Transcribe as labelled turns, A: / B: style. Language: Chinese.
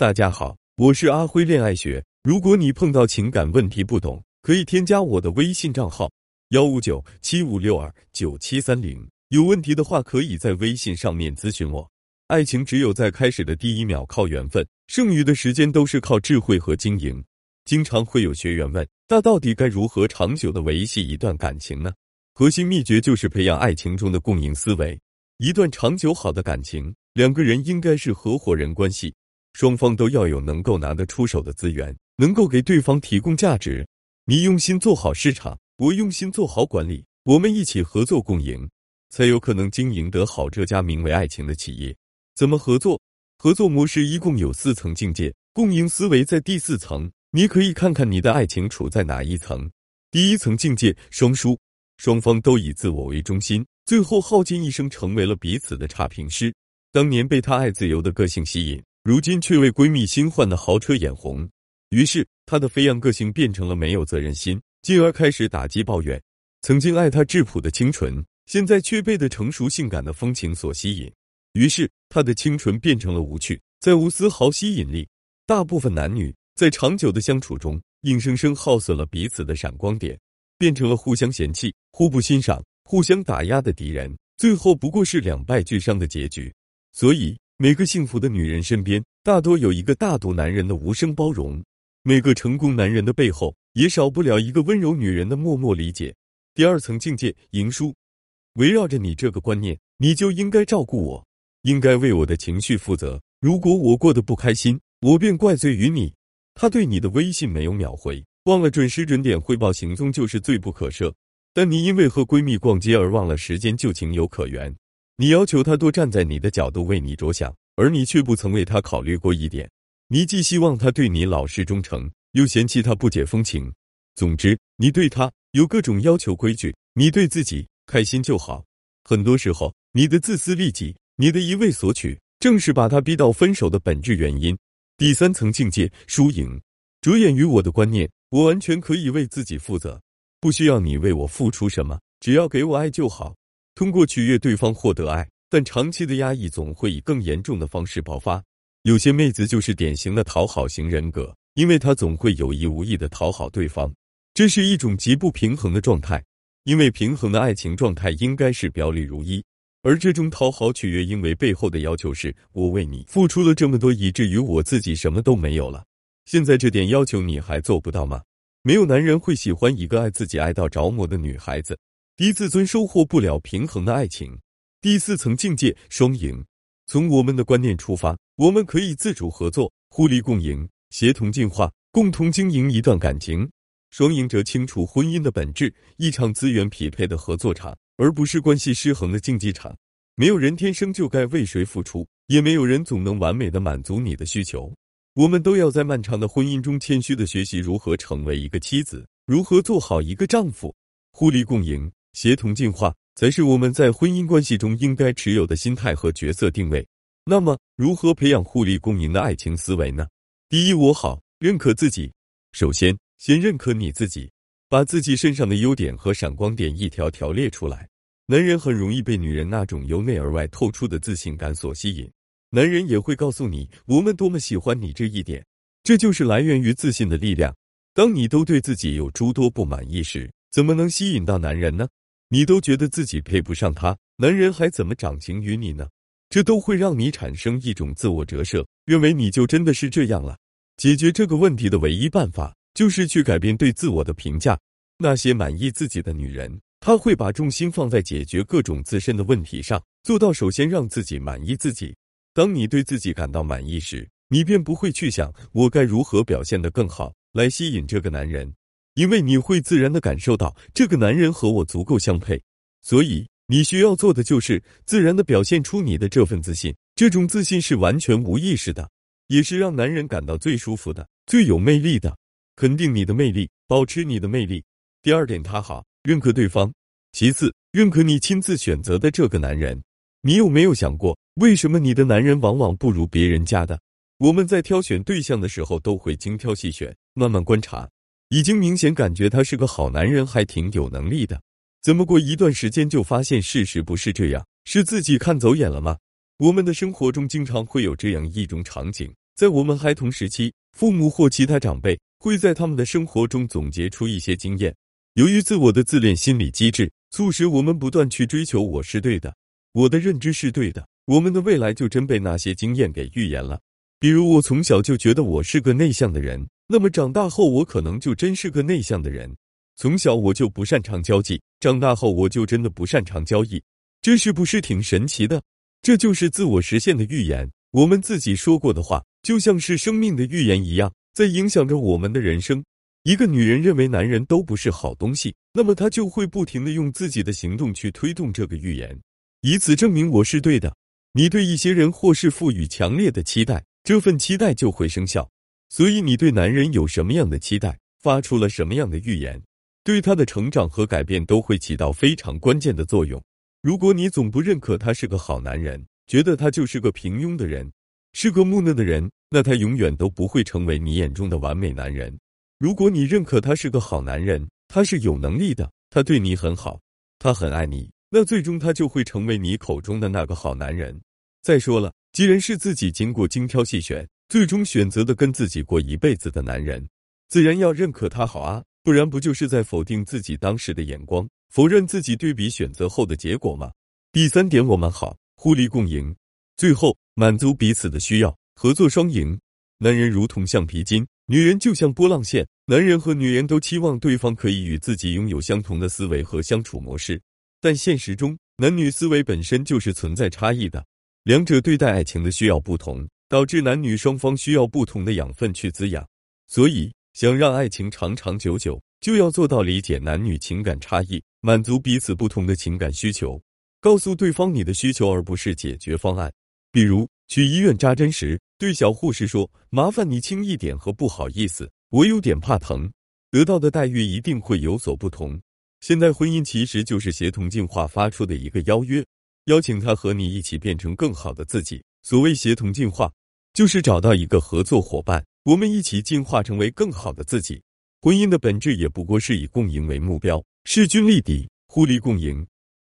A: 大家好，我是阿辉恋爱学。如果你碰到情感问题不懂，可以添加我的微信账号幺五九七五六二九七三零。有问题的话，可以在微信上面咨询我。爱情只有在开始的第一秒靠缘分，剩余的时间都是靠智慧和经营。经常会有学员问：那到底该如何长久的维系一段感情呢？核心秘诀就是培养爱情中的共赢思维。一段长久好的感情，两个人应该是合伙人关系。双方都要有能够拿得出手的资源，能够给对方提供价值。你用心做好市场，我用心做好管理，我们一起合作共赢，才有可能经营得好这家名为爱情的企业。怎么合作？合作模式一共有四层境界，共赢思维在第四层。你可以看看你的爱情处在哪一层。第一层境界双输，双方都以自我为中心，最后耗尽一生成为了彼此的差评师。当年被他爱自由的个性吸引。如今却为闺蜜新换的豪车眼红，于是她的飞扬个性变成了没有责任心，进而开始打击抱怨。曾经爱她质朴的清纯，现在却被的成熟性感的风情所吸引，于是她的清纯变成了无趣，再无丝毫吸引力。大部分男女在长久的相处中，硬生生耗损了彼此的闪光点，变成了互相嫌弃、互不欣赏、互相打压的敌人，最后不过是两败俱伤的结局。所以。每个幸福的女人身边，大多有一个大度男人的无声包容；每个成功男人的背后，也少不了一个温柔女人的默默理解。第二层境界，赢输，围绕着你这个观念，你就应该照顾我，应该为我的情绪负责。如果我过得不开心，我便怪罪于你。他对你的微信没有秒回，忘了准时准点汇报行踪，就是罪不可赦。但你因为和闺蜜逛街而忘了时间，就情有可原。你要求他多站在你的角度为你着想，而你却不曾为他考虑过一点。你既希望他对你老实忠诚，又嫌弃他不解风情。总之，你对他有各种要求规矩，你对自己开心就好。很多时候，你的自私利己，你的一味索取，正是把他逼到分手的本质原因。第三层境界，输赢。着眼于我的观念，我完全可以为自己负责，不需要你为我付出什么，只要给我爱就好。通过取悦对方获得爱，但长期的压抑总会以更严重的方式爆发。有些妹子就是典型的讨好型人格，因为她总会有意无意的讨好对方，这是一种极不平衡的状态。因为平衡的爱情状态应该是表里如一，而这种讨好取悦，因为背后的要求是我为你付出了这么多，以至于我自己什么都没有了。现在这点要求你还做不到吗？没有男人会喜欢一个爱自己爱到着魔的女孩子。低自尊收获不了平衡的爱情。第四层境界双赢。从我们的观念出发，我们可以自主合作、互利共赢、协同进化，共同经营一段感情。双赢者清楚婚姻的本质：一场资源匹配的合作场，而不是关系失衡的竞技场。没有人天生就该为谁付出，也没有人总能完美的满足你的需求。我们都要在漫长的婚姻中谦虚的学习如何成为一个妻子，如何做好一个丈夫，互利共赢。协同进化才是我们在婚姻关系中应该持有的心态和角色定位。那么，如何培养互利共赢的爱情思维呢？第一，我好，认可自己。首先，先认可你自己，把自己身上的优点和闪光点一条条列出来。男人很容易被女人那种由内而外透出的自信感所吸引，男人也会告诉你我们多么喜欢你这一点。这就是来源于自信的力量。当你都对自己有诸多不满意时，怎么能吸引到男人呢？你都觉得自己配不上他，男人还怎么长情于你呢？这都会让你产生一种自我折射，认为你就真的是这样了。解决这个问题的唯一办法就是去改变对自我的评价。那些满意自己的女人，她会把重心放在解决各种自身的问题上，做到首先让自己满意自己。当你对自己感到满意时，你便不会去想我该如何表现得更好来吸引这个男人。因为你会自然的感受到这个男人和我足够相配，所以你需要做的就是自然的表现出你的这份自信。这种自信是完全无意识的，也是让男人感到最舒服的、最有魅力的。肯定你的魅力，保持你的魅力。第二点，他好，认可对方。其次，认可你亲自选择的这个男人。你有没有想过，为什么你的男人往往不如别人家的？我们在挑选对象的时候，都会精挑细选，慢慢观察。已经明显感觉他是个好男人，还挺有能力的。怎么过一段时间就发现事实不是这样？是自己看走眼了吗？我们的生活中经常会有这样一种场景：在我们孩童时期，父母或其他长辈会在他们的生活中总结出一些经验。由于自我的自恋心理机制，促使我们不断去追求“我是对的，我的认知是对的”，我们的未来就真被那些经验给预言了。比如，我从小就觉得我是个内向的人，那么长大后我可能就真是个内向的人。从小我就不擅长交际，长大后我就真的不擅长交易。这是不是挺神奇的？这就是自我实现的预言。我们自己说过的话。就像是生命的预言一样，在影响着我们的人生。一个女人认为男人都不是好东西，那么她就会不停的用自己的行动去推动这个预言，以此证明我是对的。你对一些人或是赋予强烈的期待，这份期待就会生效。所以你对男人有什么样的期待，发出了什么样的预言，对他的成长和改变都会起到非常关键的作用。如果你总不认可他是个好男人，觉得他就是个平庸的人。是个木讷的人，那他永远都不会成为你眼中的完美男人。如果你认可他是个好男人，他是有能力的，他对你很好，他很爱你，那最终他就会成为你口中的那个好男人。再说了，既然是自己经过精挑细选，最终选择的跟自己过一辈子的男人，自然要认可他好啊，不然不就是在否定自己当时的眼光，否认自己对比选择后的结果吗？第三点，我们好，互利共赢。最后。满足彼此的需要，合作双赢。男人如同橡皮筋，女人就像波浪线。男人和女人都期望对方可以与自己拥有相同的思维和相处模式，但现实中，男女思维本身就是存在差异的，两者对待爱情的需要不同，导致男女双方需要不同的养分去滋养。所以，想让爱情长长久久，就要做到理解男女情感差异，满足彼此不同的情感需求，告诉对方你的需求，而不是解决方案。比如去医院扎针时，对小护士说：“麻烦你轻一点。”和不好意思，我有点怕疼，得到的待遇一定会有所不同。现在婚姻其实就是协同进化发出的一个邀约，邀请他和你一起变成更好的自己。所谓协同进化，就是找到一个合作伙伴，我们一起进化成为更好的自己。婚姻的本质也不过是以共赢为目标，势均力敌，互利共赢。